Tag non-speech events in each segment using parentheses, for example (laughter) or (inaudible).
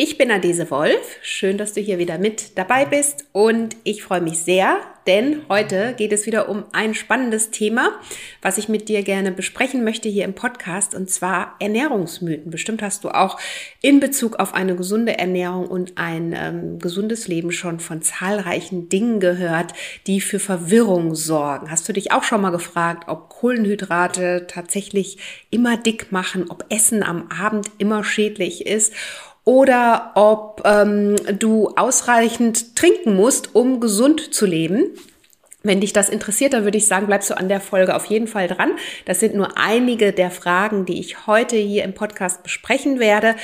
Ich bin Adese Wolf. Schön, dass du hier wieder mit dabei bist und ich freue mich sehr, denn heute geht es wieder um ein spannendes Thema, was ich mit dir gerne besprechen möchte hier im Podcast und zwar Ernährungsmythen. Bestimmt hast du auch in Bezug auf eine gesunde Ernährung und ein ähm, gesundes Leben schon von zahlreichen Dingen gehört, die für Verwirrung sorgen. Hast du dich auch schon mal gefragt, ob Kohlenhydrate tatsächlich immer dick machen, ob Essen am Abend immer schädlich ist oder ob ähm, du ausreichend trinken musst, um gesund zu leben. Wenn dich das interessiert, dann würde ich sagen, bleibst du an der Folge auf jeden Fall dran. Das sind nur einige der Fragen, die ich heute hier im Podcast besprechen werde.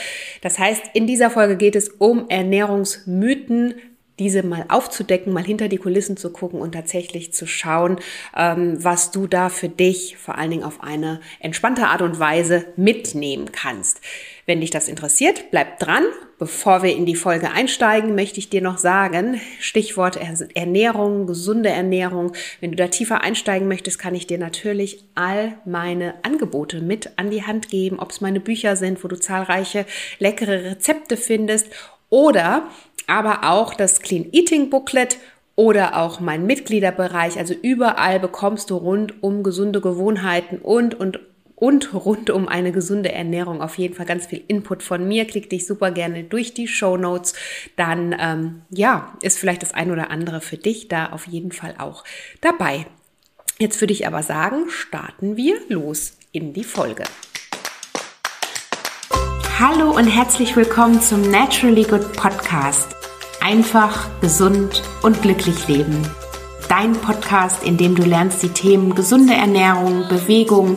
Das heißt, in dieser Folge geht es um Ernährungsmythen, diese mal aufzudecken, mal hinter die Kulissen zu gucken und tatsächlich zu schauen, ähm, was du da für dich vor allen Dingen auf eine entspannte Art und Weise mitnehmen kannst. Wenn dich das interessiert, bleib dran. Bevor wir in die Folge einsteigen, möchte ich dir noch sagen, Stichwort Ernährung, gesunde Ernährung. Wenn du da tiefer einsteigen möchtest, kann ich dir natürlich all meine Angebote mit an die Hand geben, ob es meine Bücher sind, wo du zahlreiche leckere Rezepte findest oder aber auch das Clean Eating Booklet oder auch mein Mitgliederbereich. Also überall bekommst du rund um gesunde Gewohnheiten und, und, und rund um eine gesunde Ernährung auf jeden Fall ganz viel Input von mir. Klick dich super gerne durch die Show Notes. Dann, ähm, ja, ist vielleicht das ein oder andere für dich da auf jeden Fall auch dabei. Jetzt würde ich aber sagen, starten wir los in die Folge. Hallo und herzlich willkommen zum Naturally Good Podcast. Einfach, gesund und glücklich leben. Dein Podcast, in dem du lernst, die Themen gesunde Ernährung, Bewegung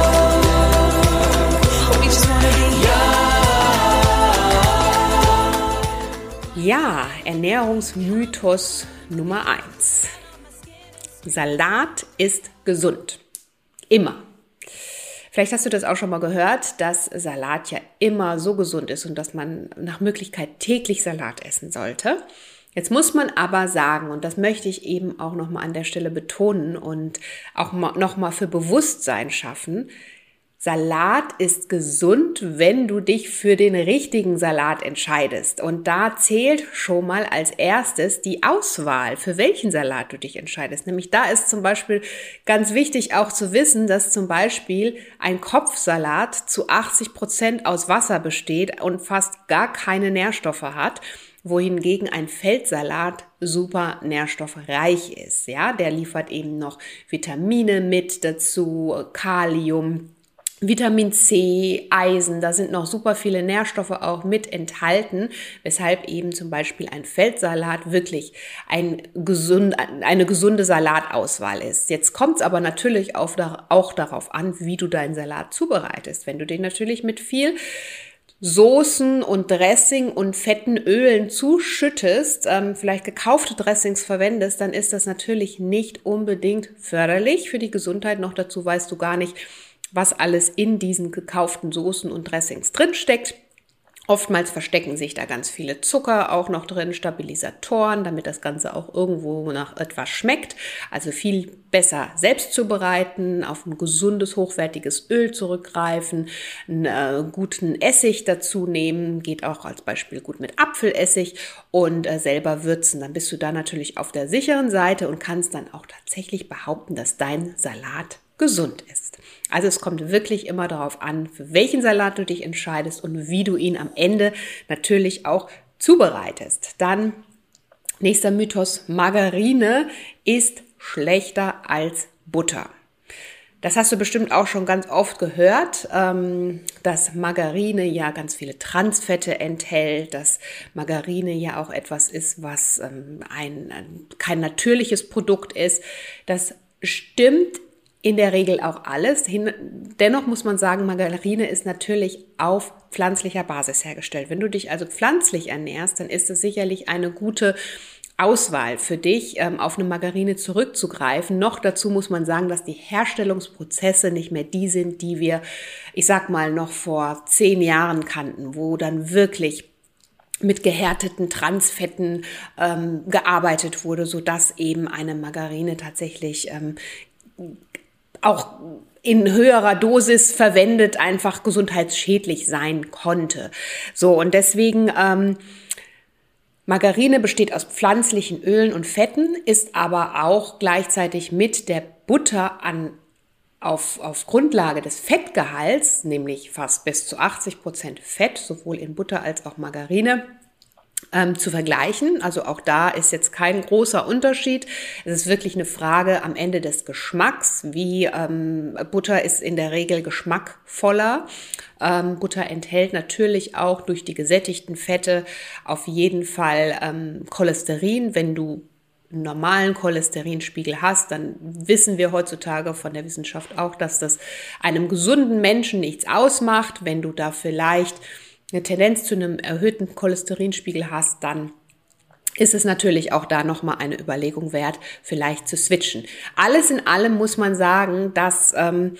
Ja, Ernährungsmythos Nummer eins: Salat ist gesund. Immer. Vielleicht hast du das auch schon mal gehört, dass Salat ja immer so gesund ist und dass man nach Möglichkeit täglich Salat essen sollte. Jetzt muss man aber sagen, und das möchte ich eben auch nochmal an der Stelle betonen und auch nochmal für Bewusstsein schaffen, Salat ist gesund, wenn du dich für den richtigen Salat entscheidest. Und da zählt schon mal als erstes die Auswahl, für welchen Salat du dich entscheidest. Nämlich da ist zum Beispiel ganz wichtig auch zu wissen, dass zum Beispiel ein Kopfsalat zu 80 Prozent aus Wasser besteht und fast gar keine Nährstoffe hat wohingegen ein Feldsalat super nährstoffreich ist. Ja, der liefert eben noch Vitamine mit dazu, Kalium, Vitamin C, Eisen, da sind noch super viele Nährstoffe auch mit enthalten, weshalb eben zum Beispiel ein Feldsalat wirklich ein gesund, eine gesunde Salatauswahl ist. Jetzt kommt es aber natürlich auch darauf an, wie du deinen Salat zubereitest. Wenn du den natürlich mit viel Soßen und Dressing und fetten Ölen zuschüttest, ähm, vielleicht gekaufte Dressings verwendest, dann ist das natürlich nicht unbedingt förderlich für die Gesundheit. Noch dazu weißt du gar nicht, was alles in diesen gekauften Soßen und Dressings drinsteckt. Oftmals verstecken sich da ganz viele Zucker auch noch drin, Stabilisatoren, damit das Ganze auch irgendwo nach etwas schmeckt. Also viel besser selbst zubereiten, auf ein gesundes, hochwertiges Öl zurückgreifen, einen äh, guten Essig dazu nehmen, geht auch als Beispiel gut mit Apfelessig und äh, selber würzen. Dann bist du da natürlich auf der sicheren Seite und kannst dann auch tatsächlich behaupten, dass dein Salat gesund ist. Also es kommt wirklich immer darauf an, für welchen Salat du dich entscheidest und wie du ihn am Ende natürlich auch zubereitest. Dann nächster Mythos, Margarine ist schlechter als Butter. Das hast du bestimmt auch schon ganz oft gehört, ähm, dass Margarine ja ganz viele Transfette enthält, dass Margarine ja auch etwas ist, was ähm, ein, kein natürliches Produkt ist. Das stimmt in der Regel auch alles. Dennoch muss man sagen, Margarine ist natürlich auf pflanzlicher Basis hergestellt. Wenn du dich also pflanzlich ernährst, dann ist es sicherlich eine gute Auswahl für dich, ähm, auf eine Margarine zurückzugreifen. Noch dazu muss man sagen, dass die Herstellungsprozesse nicht mehr die sind, die wir, ich sag mal, noch vor zehn Jahren kannten, wo dann wirklich mit gehärteten Transfetten ähm, gearbeitet wurde, so dass eben eine Margarine tatsächlich ähm, auch in höherer Dosis verwendet einfach gesundheitsschädlich sein konnte. So und deswegen ähm, Margarine besteht aus pflanzlichen Ölen und Fetten, ist aber auch gleichzeitig mit der Butter an auf, auf Grundlage des Fettgehalts, nämlich fast bis zu 80 Prozent Fett, sowohl in Butter als auch Margarine, ähm, zu vergleichen. Also auch da ist jetzt kein großer Unterschied. Es ist wirklich eine Frage am Ende des Geschmacks. Wie ähm, Butter ist in der Regel geschmackvoller. Ähm, Butter enthält natürlich auch durch die gesättigten Fette auf jeden Fall ähm, Cholesterin. Wenn du einen normalen Cholesterinspiegel hast, dann wissen wir heutzutage von der Wissenschaft auch, dass das einem gesunden Menschen nichts ausmacht. Wenn du da vielleicht eine Tendenz zu einem erhöhten Cholesterinspiegel hast, dann ist es natürlich auch da nochmal eine Überlegung wert, vielleicht zu switchen. Alles in allem muss man sagen, dass ähm,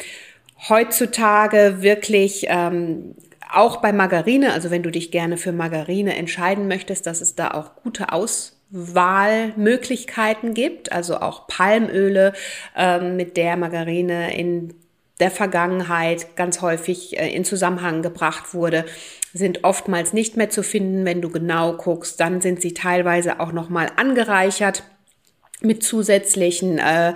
heutzutage wirklich ähm, auch bei Margarine, also wenn du dich gerne für Margarine entscheiden möchtest, dass es da auch gute Auswahlmöglichkeiten gibt, also auch Palmöle, ähm, mit der Margarine in der Vergangenheit ganz häufig äh, in Zusammenhang gebracht wurde, sind oftmals nicht mehr zu finden, wenn du genau guckst. Dann sind sie teilweise auch noch mal angereichert mit zusätzlichen äh,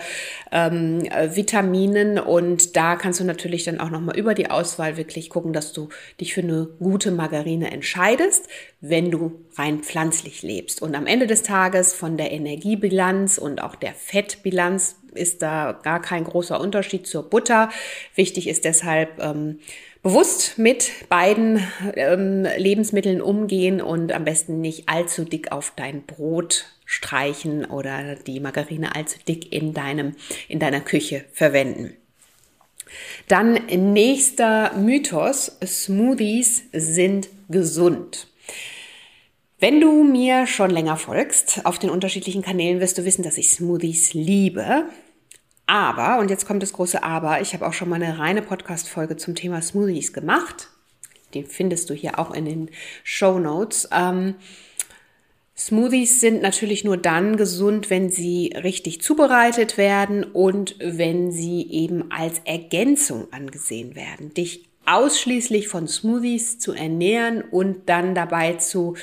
ähm, Vitaminen und da kannst du natürlich dann auch noch mal über die Auswahl wirklich gucken, dass du dich für eine gute Margarine entscheidest, wenn du rein pflanzlich lebst. Und am Ende des Tages von der Energiebilanz und auch der Fettbilanz ist da gar kein großer Unterschied zur Butter. Wichtig ist deshalb ähm, bewusst mit beiden ähm, Lebensmitteln umgehen und am besten nicht allzu dick auf dein Brot streichen oder die Margarine allzu dick in deinem in deiner Küche verwenden. Dann nächster Mythos, Smoothies sind gesund. Wenn du mir schon länger folgst auf den unterschiedlichen Kanälen, wirst du wissen, dass ich Smoothies liebe. Aber, und jetzt kommt das große Aber, ich habe auch schon mal eine reine Podcast-Folge zum Thema Smoothies gemacht. Den findest du hier auch in den Show Notes. Ähm, Smoothies sind natürlich nur dann gesund, wenn sie richtig zubereitet werden und wenn sie eben als Ergänzung angesehen werden. Dich ausschließlich von Smoothies zu ernähren und dann dabei zu,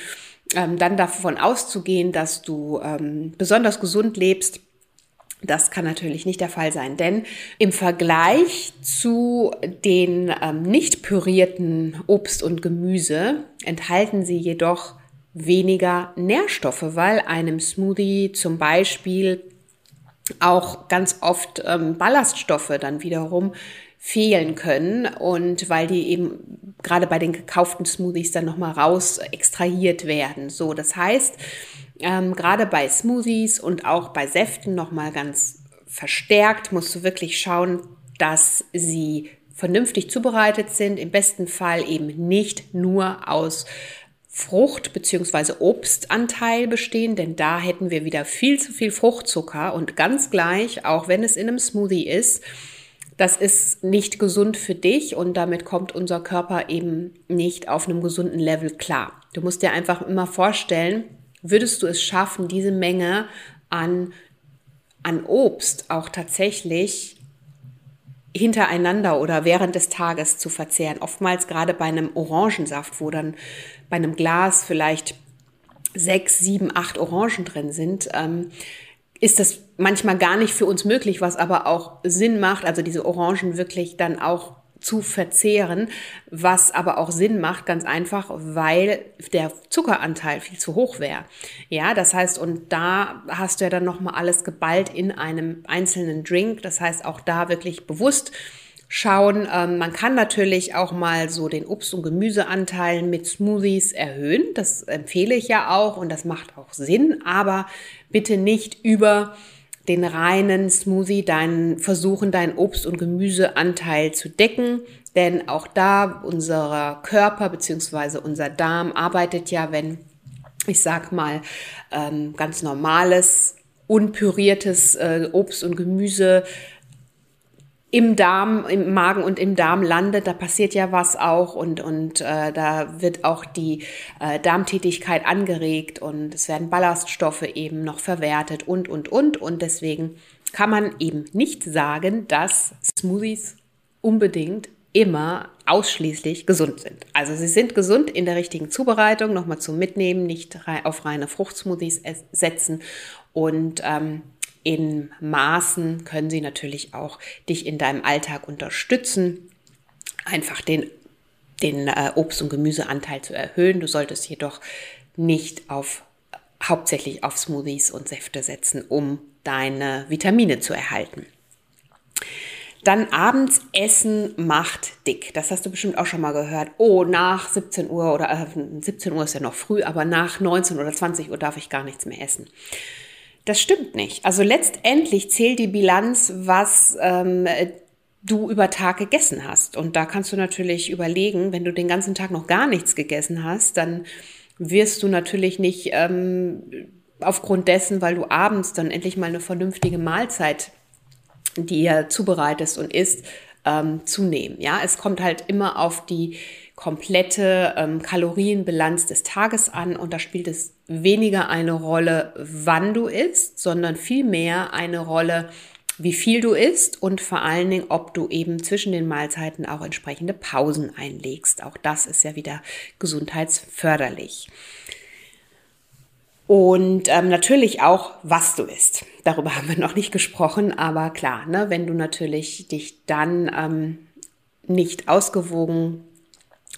ähm, dann davon auszugehen, dass du ähm, besonders gesund lebst, das kann natürlich nicht der Fall sein, denn im Vergleich zu den ähm, nicht pürierten Obst und Gemüse enthalten sie jedoch weniger Nährstoffe, weil einem Smoothie zum Beispiel auch ganz oft ähm, Ballaststoffe dann wiederum fehlen können und weil die eben gerade bei den gekauften Smoothies dann nochmal raus extrahiert werden. So, das heißt, ähm, gerade bei Smoothies und auch bei Säften nochmal ganz verstärkt musst du wirklich schauen, dass sie vernünftig zubereitet sind, im besten Fall eben nicht nur aus Frucht- bzw. Obstanteil bestehen, denn da hätten wir wieder viel zu viel Fruchtzucker und ganz gleich, auch wenn es in einem Smoothie ist, das ist nicht gesund für dich und damit kommt unser Körper eben nicht auf einem gesunden Level klar. Du musst dir einfach immer vorstellen, würdest du es schaffen, diese Menge an, an Obst auch tatsächlich hintereinander oder während des Tages zu verzehren. Oftmals gerade bei einem Orangensaft, wo dann bei einem Glas vielleicht sechs, sieben, acht Orangen drin sind, ähm, ist das manchmal gar nicht für uns möglich, was aber auch Sinn macht, also diese Orangen wirklich dann auch zu verzehren, was aber auch Sinn macht, ganz einfach, weil der Zuckeranteil viel zu hoch wäre. Ja, das heißt, und da hast du ja dann nochmal alles geballt in einem einzelnen Drink. Das heißt, auch da wirklich bewusst schauen. Ähm, man kann natürlich auch mal so den Obst- und Gemüseanteil mit Smoothies erhöhen. Das empfehle ich ja auch und das macht auch Sinn, aber bitte nicht über den reinen Smoothie, deinen versuchen, deinen Obst- und Gemüseanteil zu decken. Denn auch da unser Körper beziehungsweise unser Darm arbeitet ja, wenn ich sag mal ähm, ganz normales unpüriertes äh, Obst und Gemüse im Darm, im Magen und im Darm landet, da passiert ja was auch und, und äh, da wird auch die äh, Darmtätigkeit angeregt und es werden Ballaststoffe eben noch verwertet und, und, und. Und deswegen kann man eben nicht sagen, dass Smoothies unbedingt immer ausschließlich gesund sind. Also sie sind gesund in der richtigen Zubereitung, nochmal zum Mitnehmen, nicht auf reine Fruchtsmoothies setzen und ähm, in Maßen können sie natürlich auch dich in deinem Alltag unterstützen, einfach den, den äh, Obst- und Gemüseanteil zu erhöhen. Du solltest jedoch nicht auf hauptsächlich auf Smoothies und Säfte setzen, um deine Vitamine zu erhalten. Dann abends essen macht dick. Das hast du bestimmt auch schon mal gehört. Oh, nach 17 Uhr oder äh, 17 Uhr ist ja noch früh, aber nach 19 oder 20 Uhr darf ich gar nichts mehr essen. Das stimmt nicht. Also letztendlich zählt die Bilanz, was ähm, du über Tag gegessen hast. Und da kannst du natürlich überlegen, wenn du den ganzen Tag noch gar nichts gegessen hast, dann wirst du natürlich nicht ähm, aufgrund dessen, weil du abends dann endlich mal eine vernünftige Mahlzeit dir zubereitest und isst, ähm, zunehmen. Ja, es kommt halt immer auf die komplette ähm, Kalorienbilanz des Tages an und da spielt es weniger eine Rolle, wann du isst, sondern vielmehr eine Rolle, wie viel du isst und vor allen Dingen, ob du eben zwischen den Mahlzeiten auch entsprechende Pausen einlegst. Auch das ist ja wieder gesundheitsförderlich. Und ähm, natürlich auch, was du isst. Darüber haben wir noch nicht gesprochen, aber klar, ne, wenn du natürlich dich dann ähm, nicht ausgewogen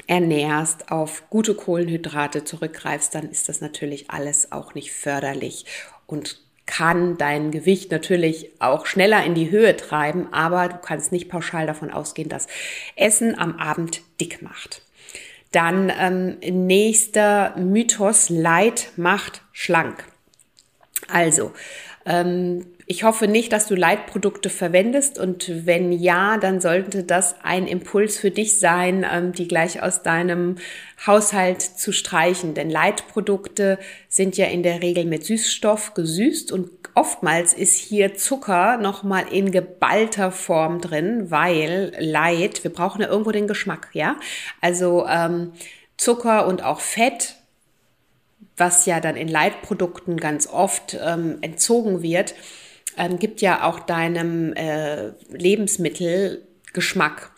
ernährst, auf gute Kohlenhydrate zurückgreifst, dann ist das natürlich alles auch nicht förderlich und kann dein Gewicht natürlich auch schneller in die Höhe treiben, aber du kannst nicht pauschal davon ausgehen, dass Essen am Abend dick macht. Dann ähm, nächster Mythos, Leid macht schlank. Also, ähm, ich hoffe nicht, dass du Leitprodukte verwendest und wenn ja, dann sollte das ein Impuls für dich sein, ähm, die gleich aus deinem Haushalt zu streichen. Denn Leitprodukte sind ja in der Regel mit Süßstoff gesüßt und oftmals ist hier Zucker nochmal in geballter Form drin, weil Light, wir brauchen ja irgendwo den Geschmack, ja? Also ähm, Zucker und auch Fett was ja dann in Leitprodukten ganz oft ähm, entzogen wird, ähm, gibt ja auch deinem äh, Lebensmittel Geschmack.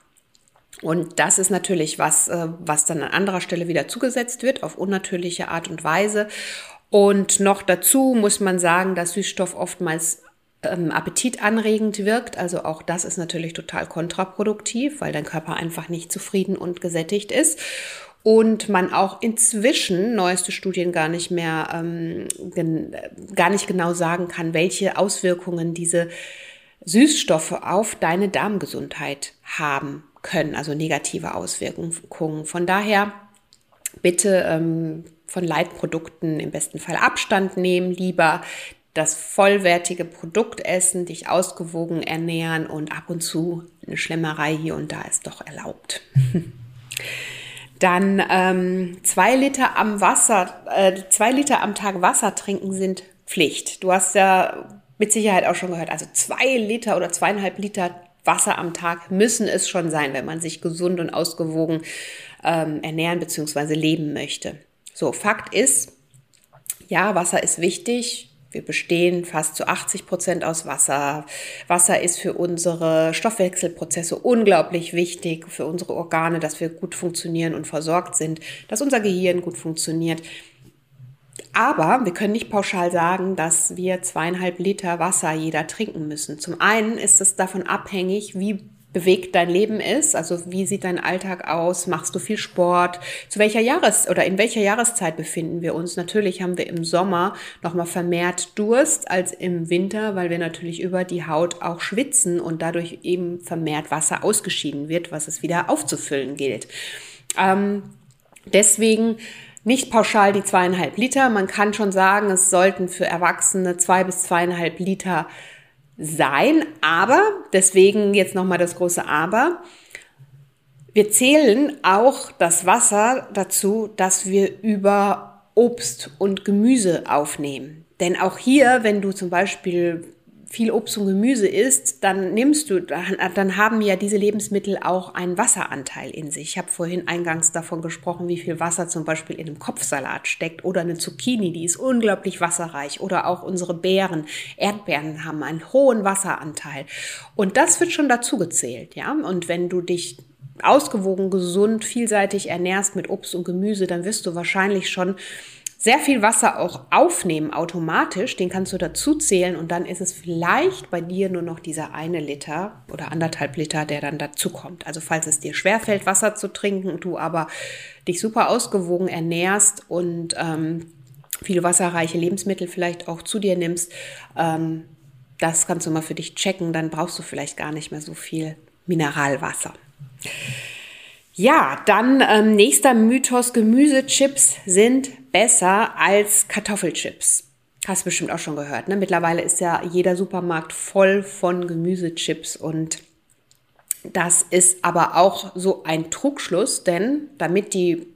Und das ist natürlich was, äh, was dann an anderer Stelle wieder zugesetzt wird, auf unnatürliche Art und Weise. Und noch dazu muss man sagen, dass Süßstoff oftmals ähm, appetitanregend wirkt. Also auch das ist natürlich total kontraproduktiv, weil dein Körper einfach nicht zufrieden und gesättigt ist und man auch inzwischen neueste Studien gar nicht mehr ähm, gar nicht genau sagen kann, welche Auswirkungen diese Süßstoffe auf deine Darmgesundheit haben können, also negative Auswirkungen. Von daher bitte ähm, von Leitprodukten im besten Fall Abstand nehmen, lieber das vollwertige Produkt essen, dich ausgewogen ernähren und ab und zu eine Schlemmerei hier und da ist doch erlaubt. (laughs) Dann ähm, zwei Liter am Wasser, äh, zwei Liter am Tag Wasser trinken sind Pflicht. Du hast ja mit Sicherheit auch schon gehört, also zwei Liter oder zweieinhalb Liter Wasser am Tag müssen es schon sein, wenn man sich gesund und ausgewogen ähm, ernähren bzw. leben möchte. So, Fakt ist, ja, Wasser ist wichtig. Wir bestehen fast zu 80 Prozent aus Wasser. Wasser ist für unsere Stoffwechselprozesse unglaublich wichtig, für unsere Organe, dass wir gut funktionieren und versorgt sind, dass unser Gehirn gut funktioniert. Aber wir können nicht pauschal sagen, dass wir zweieinhalb Liter Wasser jeder trinken müssen. Zum einen ist es davon abhängig, wie bewegt dein Leben ist. Also wie sieht dein Alltag aus? Machst du viel Sport? Zu welcher Jahres- oder in welcher Jahreszeit befinden wir uns? Natürlich haben wir im Sommer nochmal vermehrt Durst als im Winter, weil wir natürlich über die Haut auch schwitzen und dadurch eben vermehrt Wasser ausgeschieden wird, was es wieder aufzufüllen gilt. Ähm, deswegen nicht pauschal die zweieinhalb Liter. Man kann schon sagen, es sollten für Erwachsene zwei bis zweieinhalb Liter sein. Aber, deswegen jetzt nochmal das große Aber, wir zählen auch das Wasser dazu, dass wir über Obst und Gemüse aufnehmen. Denn auch hier, wenn du zum Beispiel viel Obst und Gemüse isst, dann nimmst du, dann haben ja diese Lebensmittel auch einen Wasseranteil in sich. Ich habe vorhin eingangs davon gesprochen, wie viel Wasser zum Beispiel in einem Kopfsalat steckt oder eine Zucchini, die ist unglaublich wasserreich oder auch unsere Beeren, Erdbeeren haben einen hohen Wasseranteil. Und das wird schon dazu gezählt, ja. Und wenn du dich ausgewogen, gesund, vielseitig ernährst mit Obst und Gemüse, dann wirst du wahrscheinlich schon sehr viel Wasser auch aufnehmen automatisch, den kannst du dazu zählen und dann ist es vielleicht bei dir nur noch dieser eine Liter oder anderthalb Liter, der dann dazu kommt. Also falls es dir schwerfällt, Wasser zu trinken, du aber dich super ausgewogen ernährst und ähm, viele wasserreiche Lebensmittel vielleicht auch zu dir nimmst, ähm, das kannst du mal für dich checken, dann brauchst du vielleicht gar nicht mehr so viel Mineralwasser. Ja, dann ähm, nächster Mythos, Gemüsechips sind besser als Kartoffelchips. Hast du bestimmt auch schon gehört. Ne? Mittlerweile ist ja jeder Supermarkt voll von Gemüsechips und das ist aber auch so ein Trugschluss, denn damit die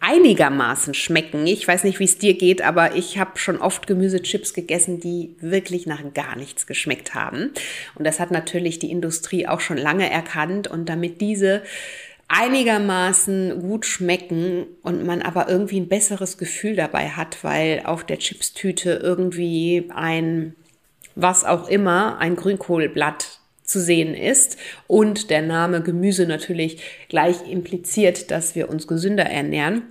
einigermaßen schmecken. Ich weiß nicht, wie es dir geht, aber ich habe schon oft Gemüsechips gegessen, die wirklich nach gar nichts geschmeckt haben. Und das hat natürlich die Industrie auch schon lange erkannt. Und damit diese einigermaßen gut schmecken und man aber irgendwie ein besseres Gefühl dabei hat, weil auf der Chipstüte irgendwie ein, was auch immer, ein Grünkohlblatt zu sehen ist und der Name Gemüse natürlich gleich impliziert, dass wir uns gesünder ernähren,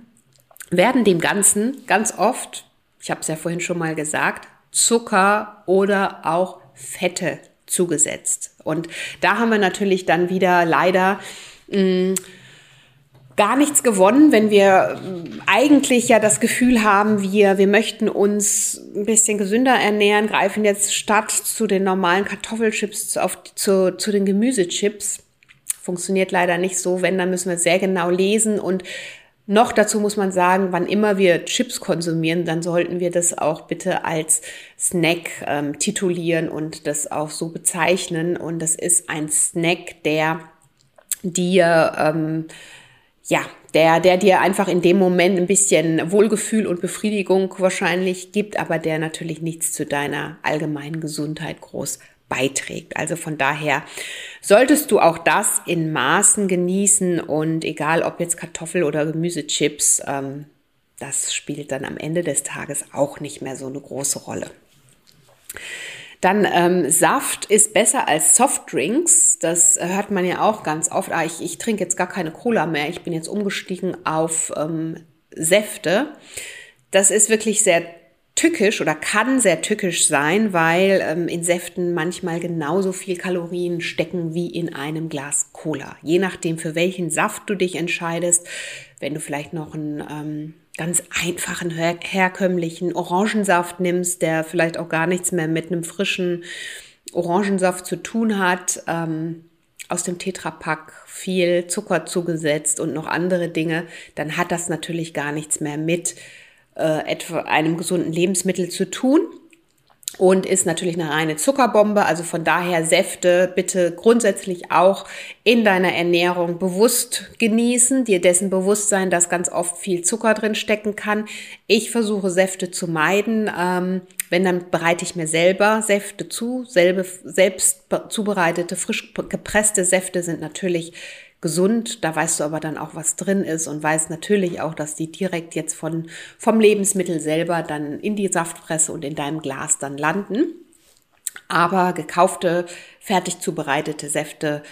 werden dem Ganzen ganz oft, ich habe es ja vorhin schon mal gesagt, Zucker oder auch Fette zugesetzt. Und da haben wir natürlich dann wieder leider mh, gar nichts gewonnen, wenn wir eigentlich ja das Gefühl haben, wir, wir möchten uns ein bisschen gesünder ernähren, greifen jetzt statt zu den normalen Kartoffelchips auf, zu, zu den Gemüsechips. Funktioniert leider nicht so. Wenn, dann müssen wir sehr genau lesen und noch dazu muss man sagen, wann immer wir Chips konsumieren, dann sollten wir das auch bitte als Snack ähm, titulieren und das auch so bezeichnen. Und das ist ein Snack, der dir, ähm, ja, der, der dir einfach in dem Moment ein bisschen Wohlgefühl und Befriedigung wahrscheinlich gibt, aber der natürlich nichts zu deiner allgemeinen Gesundheit groß beiträgt. Also von daher solltest du auch das in Maßen genießen und egal ob jetzt Kartoffel oder Gemüsechips, ähm, das spielt dann am Ende des Tages auch nicht mehr so eine große Rolle. Dann ähm, Saft ist besser als Softdrinks. Das hört man ja auch ganz oft. Ah, ich, ich trinke jetzt gar keine Cola mehr. Ich bin jetzt umgestiegen auf ähm, Säfte. Das ist wirklich sehr tückisch oder kann sehr tückisch sein, weil ähm, in Säften manchmal genauso viel Kalorien stecken wie in einem Glas Cola. Je nachdem, für welchen Saft du dich entscheidest, wenn du vielleicht noch ein ähm, ganz einfachen, her herkömmlichen Orangensaft nimmst, der vielleicht auch gar nichts mehr mit einem frischen Orangensaft zu tun hat, ähm, aus dem Tetrapack viel Zucker zugesetzt und noch andere Dinge, dann hat das natürlich gar nichts mehr mit äh, etwa einem gesunden Lebensmittel zu tun und ist natürlich eine reine Zuckerbombe. Also von daher Säfte bitte grundsätzlich auch in deiner Ernährung bewusst genießen, dir dessen bewusst sein, dass ganz oft viel Zucker drin stecken kann. Ich versuche Säfte zu meiden. Ähm, wenn, dann bereite ich mir selber Säfte zu. Selbe, selbst zubereitete, frisch gepresste Säfte sind natürlich gesund. Da weißt du aber dann auch, was drin ist und weißt natürlich auch, dass die direkt jetzt von, vom Lebensmittel selber dann in die Saftpresse und in deinem Glas dann landen. Aber gekaufte, fertig zubereitete Säfte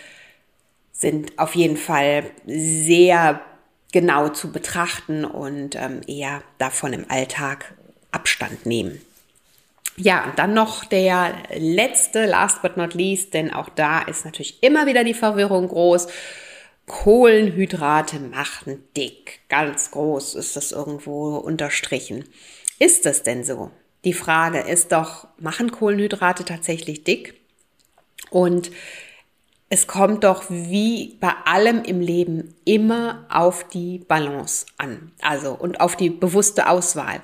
sind auf jeden Fall sehr genau zu betrachten und ähm, eher davon im Alltag Abstand nehmen. Ja, dann noch der letzte, last but not least, denn auch da ist natürlich immer wieder die Verwirrung groß. Kohlenhydrate machen dick. Ganz groß ist das irgendwo unterstrichen. Ist das denn so? Die Frage ist doch, machen Kohlenhydrate tatsächlich dick? Und es kommt doch wie bei allem im Leben immer auf die Balance an. Also und auf die bewusste Auswahl.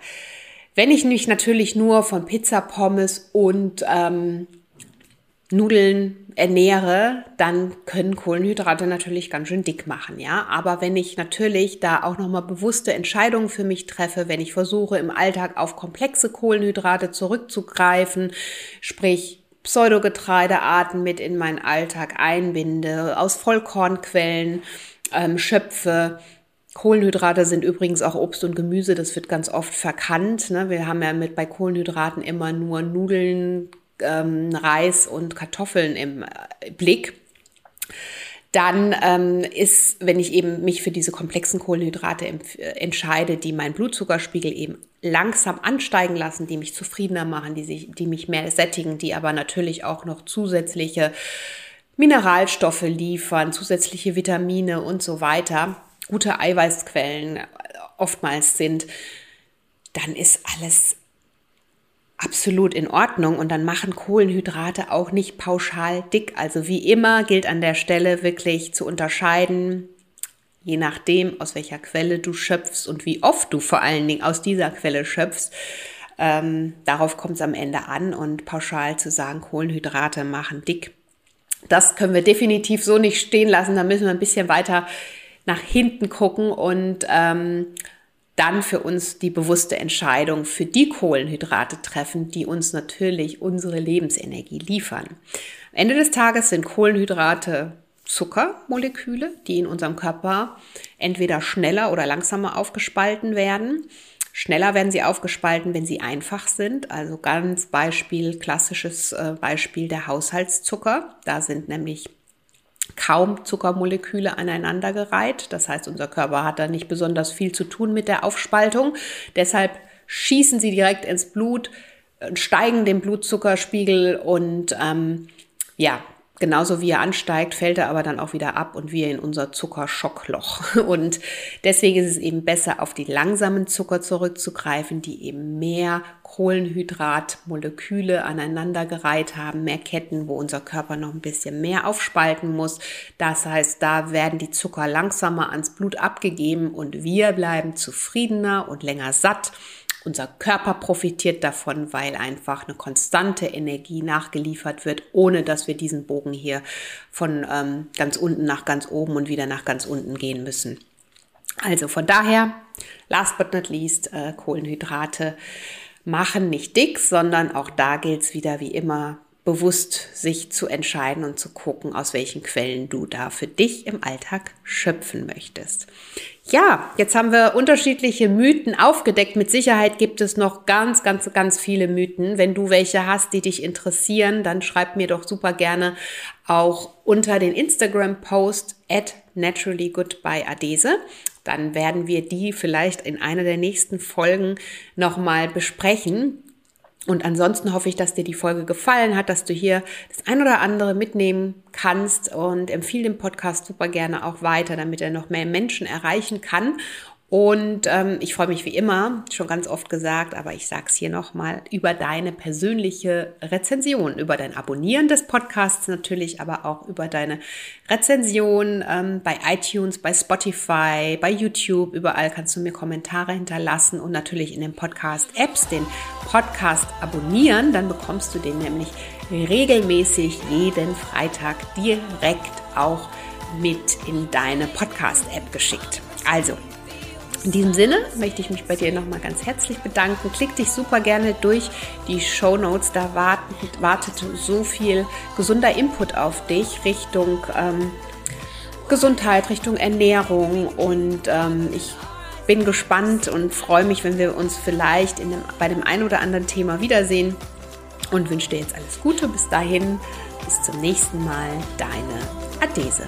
Wenn ich mich natürlich nur von Pizza, Pommes und ähm, Nudeln ernähre, dann können Kohlenhydrate natürlich ganz schön dick machen, ja. Aber wenn ich natürlich da auch nochmal bewusste Entscheidungen für mich treffe, wenn ich versuche im Alltag auf komplexe Kohlenhydrate zurückzugreifen, sprich Pseudogetreidearten mit in meinen Alltag einbinde, aus Vollkornquellen ähm, schöpfe, Kohlenhydrate sind übrigens auch Obst und Gemüse, das wird ganz oft verkannt. Ne? Wir haben ja mit bei Kohlenhydraten immer nur Nudeln, ähm, Reis und Kartoffeln im äh, Blick. Dann ähm, ist, wenn ich eben mich für diese komplexen Kohlenhydrate äh, entscheide, die meinen Blutzuckerspiegel eben langsam ansteigen lassen, die mich zufriedener machen, die, sich, die mich mehr sättigen, die aber natürlich auch noch zusätzliche Mineralstoffe liefern, zusätzliche Vitamine und so weiter, gute Eiweißquellen oftmals sind, dann ist alles absolut in Ordnung und dann machen Kohlenhydrate auch nicht pauschal dick. Also wie immer gilt an der Stelle wirklich zu unterscheiden, je nachdem, aus welcher Quelle du schöpfst und wie oft du vor allen Dingen aus dieser Quelle schöpfst. Ähm, darauf kommt es am Ende an und pauschal zu sagen, Kohlenhydrate machen dick. Das können wir definitiv so nicht stehen lassen. Da müssen wir ein bisschen weiter nach hinten gucken und ähm, dann für uns die bewusste Entscheidung für die Kohlenhydrate treffen, die uns natürlich unsere Lebensenergie liefern. Am Ende des Tages sind Kohlenhydrate Zuckermoleküle, die in unserem Körper entweder schneller oder langsamer aufgespalten werden. Schneller werden sie aufgespalten, wenn sie einfach sind. Also ganz Beispiel, klassisches äh, Beispiel der Haushaltszucker. Da sind nämlich kaum Zuckermoleküle aneinandergereiht. Das heißt, unser Körper hat da nicht besonders viel zu tun mit der Aufspaltung. Deshalb schießen sie direkt ins Blut, äh, steigen den Blutzuckerspiegel und ähm, ja, genauso wie er ansteigt, fällt er aber dann auch wieder ab und wir in unser Zuckerschockloch. (laughs) Und deswegen ist es eben besser, auf die langsamen Zucker zurückzugreifen, die eben mehr Kohlenhydratmoleküle aneinandergereiht haben, mehr Ketten, wo unser Körper noch ein bisschen mehr aufspalten muss. Das heißt, da werden die Zucker langsamer ans Blut abgegeben und wir bleiben zufriedener und länger satt unser Körper profitiert davon, weil einfach eine konstante Energie nachgeliefert wird, ohne dass wir diesen Bogen hier von ähm, ganz unten nach ganz oben und wieder nach ganz unten gehen müssen. Also von daher, last but not least, äh, Kohlenhydrate machen nicht dick, sondern auch da gilt es wieder wie immer bewusst sich zu entscheiden und zu gucken, aus welchen Quellen du da für dich im Alltag schöpfen möchtest. Ja, jetzt haben wir unterschiedliche Mythen aufgedeckt. Mit Sicherheit gibt es noch ganz, ganz, ganz viele Mythen. Wenn du welche hast, die dich interessieren, dann schreib mir doch super gerne auch unter den Instagram-Post at naturallygoodbyeadese. Dann werden wir die vielleicht in einer der nächsten Folgen nochmal besprechen. Und ansonsten hoffe ich, dass dir die Folge gefallen hat, dass du hier das ein oder andere mitnehmen kannst und empfehle den Podcast super gerne auch weiter, damit er noch mehr Menschen erreichen kann. Und ähm, ich freue mich wie immer, schon ganz oft gesagt, aber ich sage es hier nochmal, über deine persönliche Rezension, über dein Abonnieren des Podcasts natürlich, aber auch über deine Rezension ähm, bei iTunes, bei Spotify, bei YouTube. Überall kannst du mir Kommentare hinterlassen und natürlich in den Podcast-Apps den Podcast abonnieren. Dann bekommst du den nämlich regelmäßig jeden Freitag direkt auch mit in deine Podcast-App geschickt. Also, in diesem Sinne möchte ich mich bei dir nochmal ganz herzlich bedanken. Klick dich super gerne durch die Show Notes. Da wartet, wartet so viel gesunder Input auf dich Richtung ähm, Gesundheit, Richtung Ernährung. Und ähm, ich bin gespannt und freue mich, wenn wir uns vielleicht dem, bei dem einen oder anderen Thema wiedersehen. Und wünsche dir jetzt alles Gute. Bis dahin, bis zum nächsten Mal. Deine Adese.